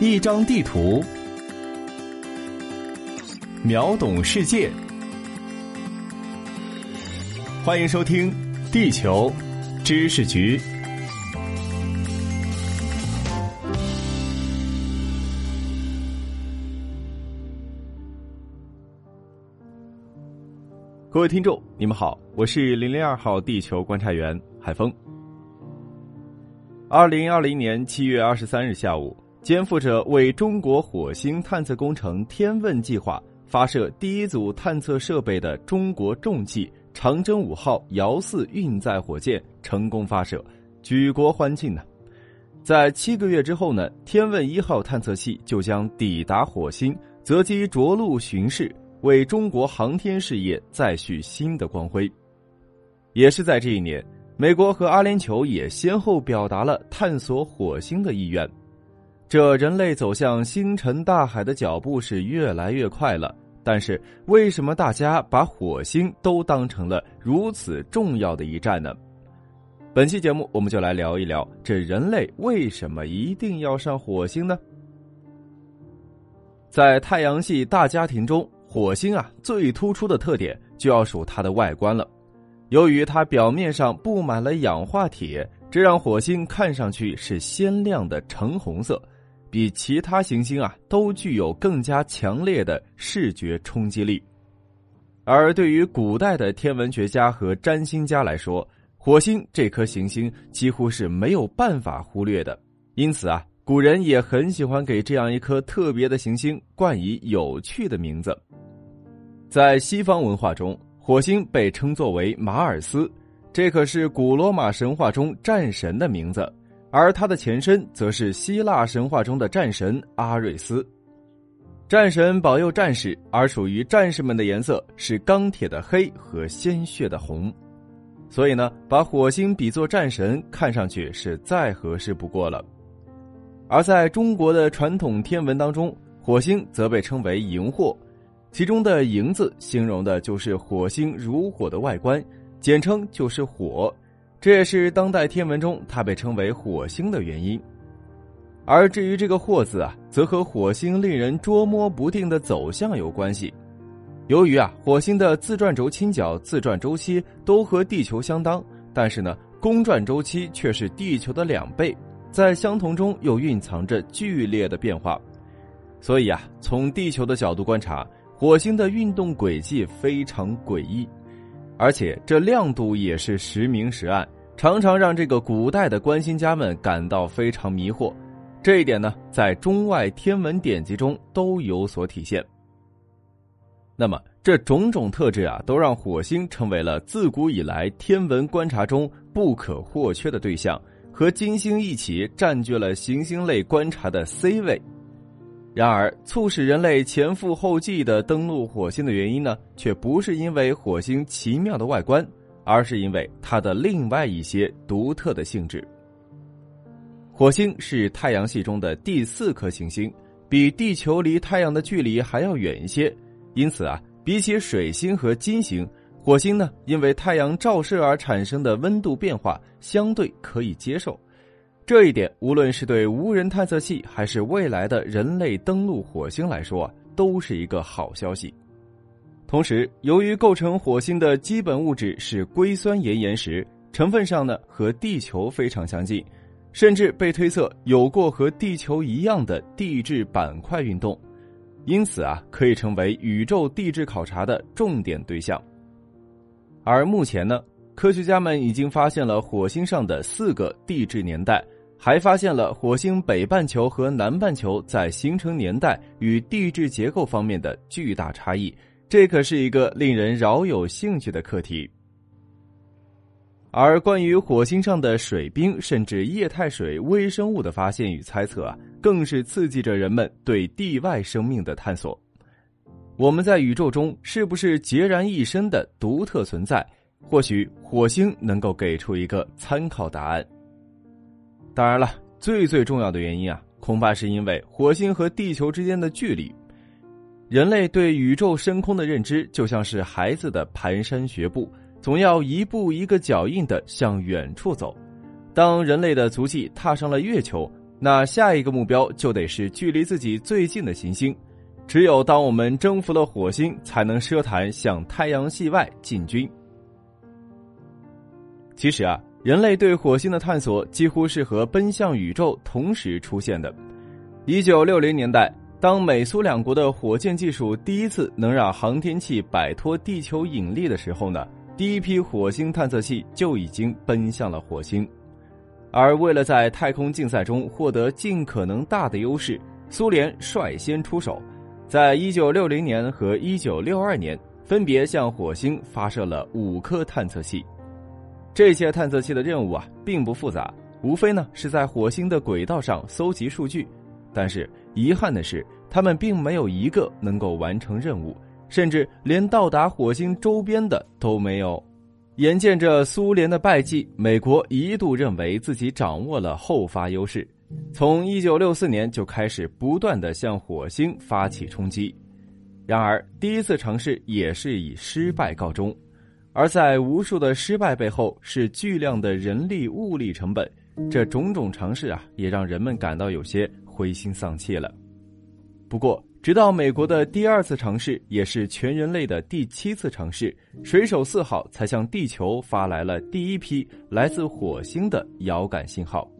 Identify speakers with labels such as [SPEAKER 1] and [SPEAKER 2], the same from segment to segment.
[SPEAKER 1] 一张地图，秒懂世界。欢迎收听《地球知识局》。各位听众，你们好，我是零零二号地球观察员海峰。二零二零年七月二十三日下午。肩负着为中国火星探测工程“天问”计划发射第一组探测设备的中国重器长征五号遥四运载火箭成功发射，举国欢庆呢。在七个月之后呢，“天问一号”探测器就将抵达火星，择机着陆巡视，为中国航天事业再续新的光辉。也是在这一年，美国和阿联酋也先后表达了探索火星的意愿。这人类走向星辰大海的脚步是越来越快了，但是为什么大家把火星都当成了如此重要的一站呢？本期节目我们就来聊一聊，这人类为什么一定要上火星呢？在太阳系大家庭中，火星啊最突出的特点就要数它的外观了。由于它表面上布满了氧化铁，这让火星看上去是鲜亮的橙红色。比其他行星啊都具有更加强烈的视觉冲击力，而对于古代的天文学家和占星家来说，火星这颗行星几乎是没有办法忽略的。因此啊，古人也很喜欢给这样一颗特别的行星冠以有趣的名字。在西方文化中，火星被称作为马尔斯，这可是古罗马神话中战神的名字。而它的前身则是希腊神话中的战神阿瑞斯，战神保佑战士，而属于战士们的颜色是钢铁的黑和鲜血的红，所以呢，把火星比作战神，看上去是再合适不过了。而在中国的传统天文当中，火星则被称为荧惑，其中的“荧”字形容的就是火星如火的外观，简称就是火。这也是当代天文中它被称为火星的原因，而至于这个“惑”字啊，则和火星令人捉摸不定的走向有关系。由于啊，火星的自转轴倾角、自转周期都和地球相当，但是呢，公转周期却是地球的两倍，在相同中又蕴藏着剧烈的变化，所以啊，从地球的角度观察，火星的运动轨迹非常诡异。而且这亮度也是时明时暗，常常让这个古代的观星家们感到非常迷惑。这一点呢，在中外天文典籍中都有所体现。那么，这种种特质啊，都让火星成为了自古以来天文观察中不可或缺的对象，和金星一起占据了行星类观察的 C 位。然而，促使人类前赴后继的登陆火星的原因呢，却不是因为火星奇妙的外观，而是因为它的另外一些独特的性质。火星是太阳系中的第四颗行星，比地球离太阳的距离还要远一些，因此啊，比起水星和金星，火星呢，因为太阳照射而产生的温度变化相对可以接受。这一点，无论是对无人探测器，还是未来的人类登陆火星来说，都是一个好消息。同时，由于构成火星的基本物质是硅酸盐岩石，成分上呢和地球非常相近，甚至被推测有过和地球一样的地质板块运动，因此啊，可以成为宇宙地质考察的重点对象。而目前呢，科学家们已经发现了火星上的四个地质年代。还发现了火星北半球和南半球在形成年代与地质结构方面的巨大差异，这可是一个令人饶有兴趣的课题。而关于火星上的水冰甚至液态水微生物的发现与猜测啊，更是刺激着人们对地外生命的探索。我们在宇宙中是不是孑然一身的独特存在？或许火星能够给出一个参考答案。当然了，最最重要的原因啊，恐怕是因为火星和地球之间的距离。人类对宇宙深空的认知就像是孩子的蹒跚学步，总要一步一个脚印的向远处走。当人类的足迹踏上了月球，那下一个目标就得是距离自己最近的行星。只有当我们征服了火星，才能奢谈向太阳系外进军。其实啊，人类对火星的探索几乎是和奔向宇宙同时出现的。一九六零年代，当美苏两国的火箭技术第一次能让航天器摆脱地球引力的时候呢，第一批火星探测器就已经奔向了火星。而为了在太空竞赛中获得尽可能大的优势，苏联率先出手。在一九六零年和一九六二年，分别向火星发射了五颗探测器。这些探测器的任务啊，并不复杂，无非呢是在火星的轨道上搜集数据。但是遗憾的是，他们并没有一个能够完成任务，甚至连到达火星周边的都没有。眼见着苏联的败绩，美国一度认为自己掌握了后发优势。从一九六四年就开始不断的向火星发起冲击，然而第一次尝试也是以失败告终。而在无数的失败背后，是巨量的人力物力成本。这种种尝试啊，也让人们感到有些灰心丧气了。不过，直到美国的第二次尝试，也是全人类的第七次尝试，水手四号才向地球发来了第一批来自火星的遥感信号。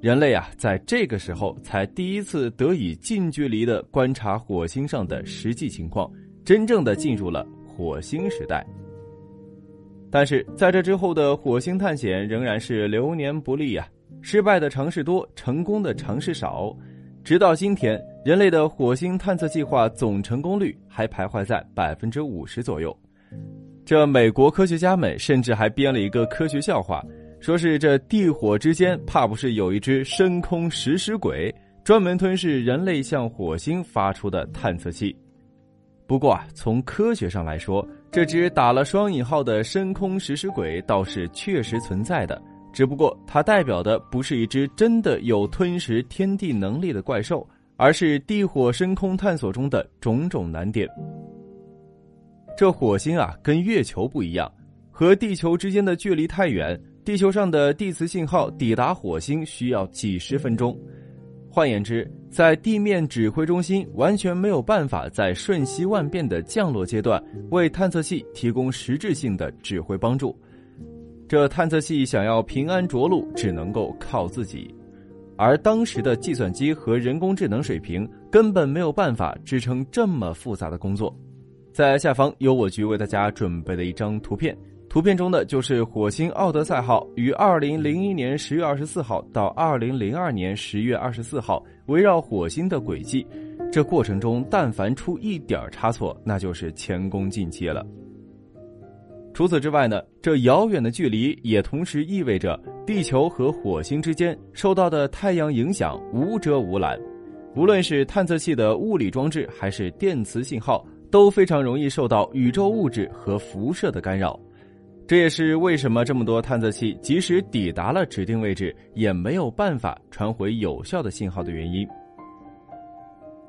[SPEAKER 1] 人类啊，在这个时候才第一次得以近距离的观察火星上的实际情况，真正的进入了火星时代。但是在这之后的火星探险仍然是流年不利呀，失败的尝试多，成功的尝试少。直到今天，人类的火星探测计划总成功率还徘徊在百分之五十左右。这美国科学家们甚至还编了一个科学笑话。说是这地火之间，怕不是有一只深空食尸鬼，专门吞噬人类向火星发出的探测器。不过啊，从科学上来说，这只打了双引号的深空食尸鬼倒是确实存在的，只不过它代表的不是一只真的有吞食天地能力的怪兽，而是地火深空探索中的种种难点。这火星啊，跟月球不一样，和地球之间的距离太远。地球上的地磁信号抵达火星需要几十分钟，换言之，在地面指挥中心完全没有办法在瞬息万变的降落阶段为探测器提供实质性的指挥帮助。这探测器想要平安着陆，只能够靠自己，而当时的计算机和人工智能水平根本没有办法支撑这么复杂的工作。在下方有我局为大家准备的一张图片。图片中的就是火星奥德赛号于二零零一年十月二十四号到二零零二年十月二十四号围绕火星的轨迹，这过程中但凡出一点差错，那就是前功尽弃了。除此之外呢，这遥远的距离也同时意味着地球和火星之间受到的太阳影响无遮无拦，无论是探测器的物理装置还是电磁信号，都非常容易受到宇宙物质和辐射的干扰。这也是为什么这么多探测器即使抵达了指定位置，也没有办法传回有效的信号的原因。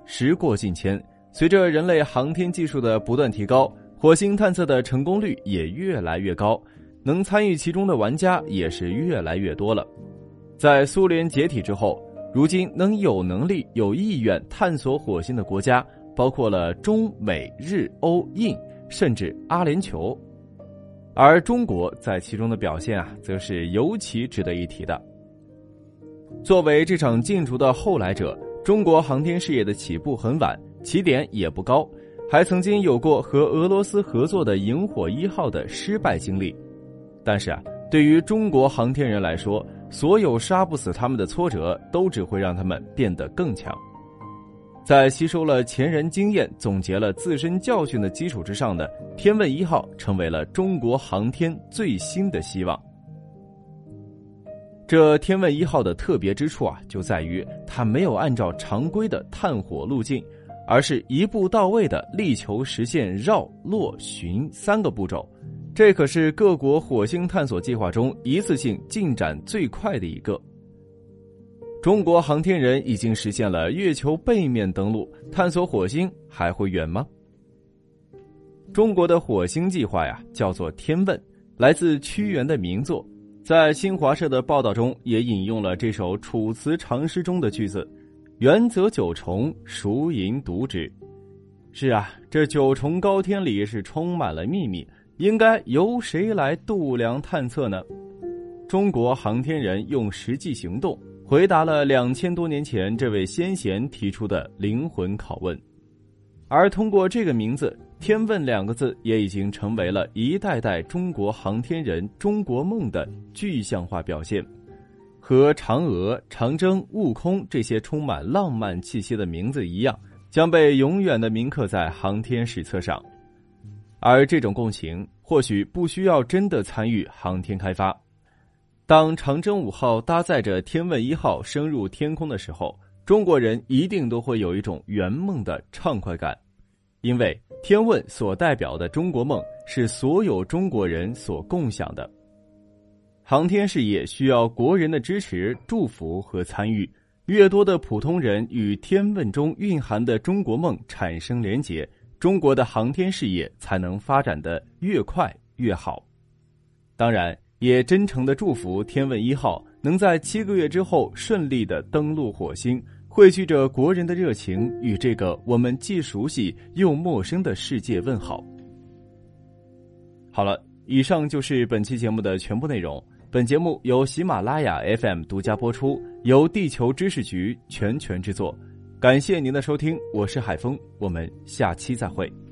[SPEAKER 1] 时过境迁，随着人类航天技术的不断提高，火星探测的成功率也越来越高，能参与其中的玩家也是越来越多了。在苏联解体之后，如今能有能力、有意愿探索火星的国家，包括了中美日欧印，甚至阿联酋。而中国在其中的表现啊，则是尤其值得一提的。作为这场竞逐的后来者，中国航天事业的起步很晚，起点也不高，还曾经有过和俄罗斯合作的“萤火一号”的失败经历。但是啊，对于中国航天人来说，所有杀不死他们的挫折，都只会让他们变得更强。在吸收了前人经验、总结了自身教训的基础之上的天问一号成为了中国航天最新的希望。这天问一号的特别之处啊，就在于它没有按照常规的探火路径，而是一步到位的力求实现绕、落、巡三个步骤。这可是各国火星探索计划中一次性进展最快的一个。中国航天人已经实现了月球背面登陆，探索火星还会远吗？中国的火星计划呀，叫做“天问”，来自屈原的名作。在新华社的报道中，也引用了这首《楚辞长诗》中的句子：“原则九重，孰盈独之？”是啊，这九重高天里是充满了秘密，应该由谁来度量探测呢？中国航天人用实际行动回答了两千多年前这位先贤提出的灵魂拷问，而通过这个名字“天问”两个字，也已经成为了一代代中国航天人中国梦的具象化表现，和嫦娥、长征、悟空这些充满浪漫气息的名字一样。将被永远的铭刻在航天史册上，而这种共情或许不需要真的参与航天开发。当长征五号搭载着天问一号升入天空的时候，中国人一定都会有一种圆梦的畅快感，因为天问所代表的中国梦是所有中国人所共享的。航天事业需要国人的支持、祝福和参与。越多的普通人与天问中蕴含的中国梦产生连结，中国的航天事业才能发展的越快越好。当然，也真诚的祝福天问一号能在七个月之后顺利的登陆火星，汇聚着国人的热情与这个我们既熟悉又陌生的世界问好。好了，以上就是本期节目的全部内容。本节目由喜马拉雅 FM 独家播出，由地球知识局全权制作。感谢您的收听，我是海峰，我们下期再会。